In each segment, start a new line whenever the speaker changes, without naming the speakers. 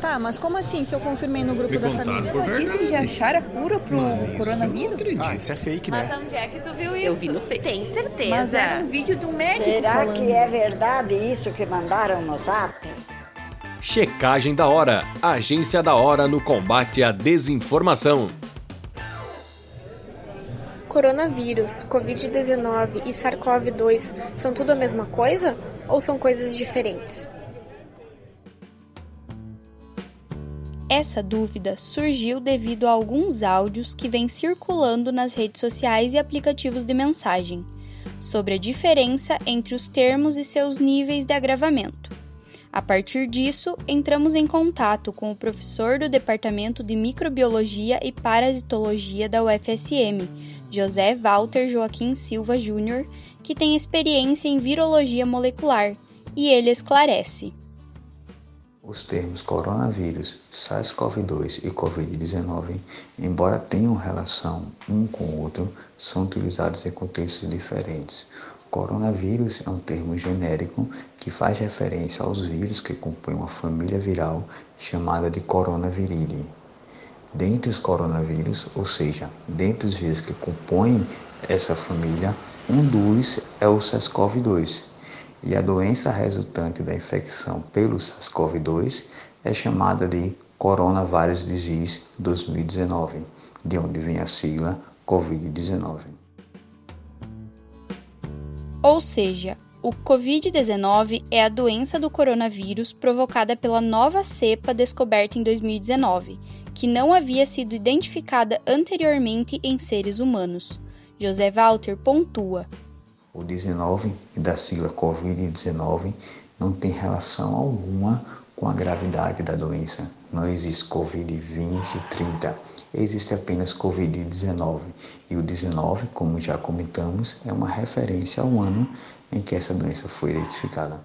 Tá, mas como assim se eu confirmei no grupo
Me
da família?
por verdade.
Notícias de achar a cura pro
Mas eu não
coronavírus?
acredito.
Ah, isso é fake,
Mas
né?
onde é que tu viu isso?
Eu vi no Face.
Tem certeza.
Mas era um vídeo do médico
Será
falando.
que é verdade isso que mandaram no zap?
Checagem da Hora, agência da hora no combate à desinformação.
Coronavírus, Covid-19 e SARS-CoV-2 são tudo a mesma coisa ou são coisas diferentes?
Essa dúvida surgiu devido a alguns áudios que vêm circulando nas redes sociais e aplicativos de mensagem sobre a diferença entre os termos e seus níveis de agravamento. A partir disso, entramos em contato com o professor do Departamento de Microbiologia e Parasitologia da UFSM, José Walter Joaquim Silva Júnior, que tem experiência em virologia molecular, e ele esclarece.
Os termos coronavírus, SARS-CoV-2 e Covid-19, embora tenham relação um com o outro, são utilizados em contextos diferentes. Coronavírus é um termo genérico que faz referência aos vírus que compõem uma família viral chamada de coronaviridae. Dentre os coronavírus, ou seja, dentre os vírus que compõem essa família, um dos é o SARS-CoV-2. E a doença resultante da infecção pelo SARS-CoV-2 é chamada de Coronavirus Disease 2019, de onde vem a sigla COVID-19.
Ou seja, o Covid-19 é a doença do coronavírus provocada pela nova cepa descoberta em 2019, que não havia sido identificada anteriormente em seres humanos. José Walter pontua.
O 19 e da sigla Covid-19 não tem relação alguma com a gravidade da doença. Não existe Covid-20 e 30, existe apenas Covid-19. E o 19, como já comentamos, é uma referência ao ano em que essa doença foi identificada.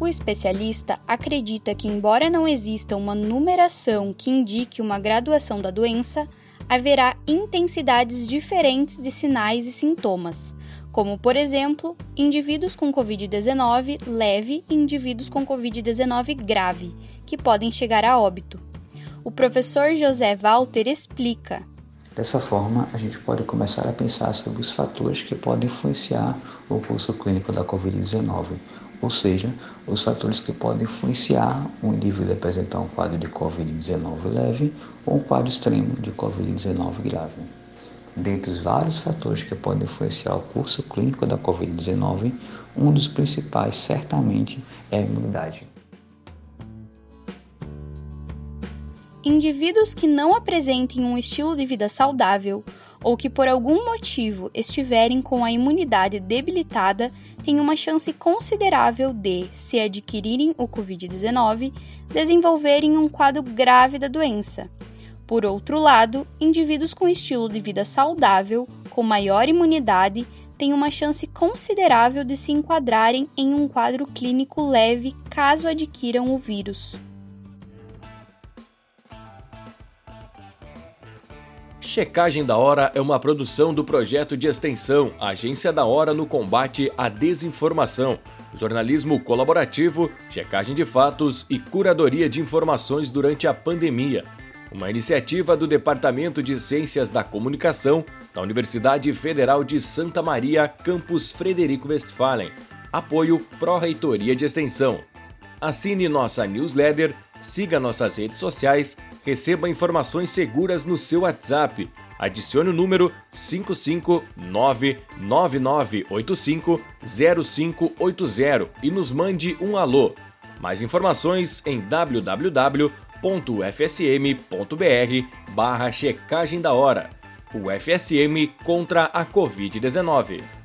O especialista acredita que, embora não exista uma numeração que indique uma graduação da doença, haverá intensidades diferentes de sinais e sintomas, como, por exemplo, indivíduos com Covid-19 leve e indivíduos com Covid-19 grave, que podem chegar a óbito. O professor José Walter explica.
Dessa forma, a gente pode começar a pensar sobre os fatores que podem influenciar o curso clínico da Covid-19, ou seja, os fatores que podem influenciar um indivíduo a apresentar um quadro de Covid-19 leve ou um quadro extremo de Covid-19 grave. Dentre os vários fatores que podem influenciar o curso clínico da Covid-19, um dos principais certamente é a imunidade.
Indivíduos que não apresentem um estilo de vida saudável ou que por algum motivo estiverem com a imunidade debilitada têm uma chance considerável de, se adquirirem o Covid-19, desenvolverem um quadro grave da doença. Por outro lado, indivíduos com estilo de vida saudável, com maior imunidade, têm uma chance considerável de se enquadrarem em um quadro clínico leve caso adquiram o vírus.
Checagem da Hora é uma produção do projeto de extensão Agência da Hora no combate à desinformação, jornalismo colaborativo, checagem de fatos e curadoria de informações durante a pandemia. Uma iniciativa do Departamento de Ciências da Comunicação da Universidade Federal de Santa Maria, campus Frederico Westphalen. Apoio Pró-Reitoria de Extensão. Assine nossa newsletter, siga nossas redes sociais receba informações seguras no seu WhatsApp. Adicione o número 55999850580 e nos mande um alô. Mais informações em www.ufsm.br barra checagem da hora. O FSM contra a Covid-19.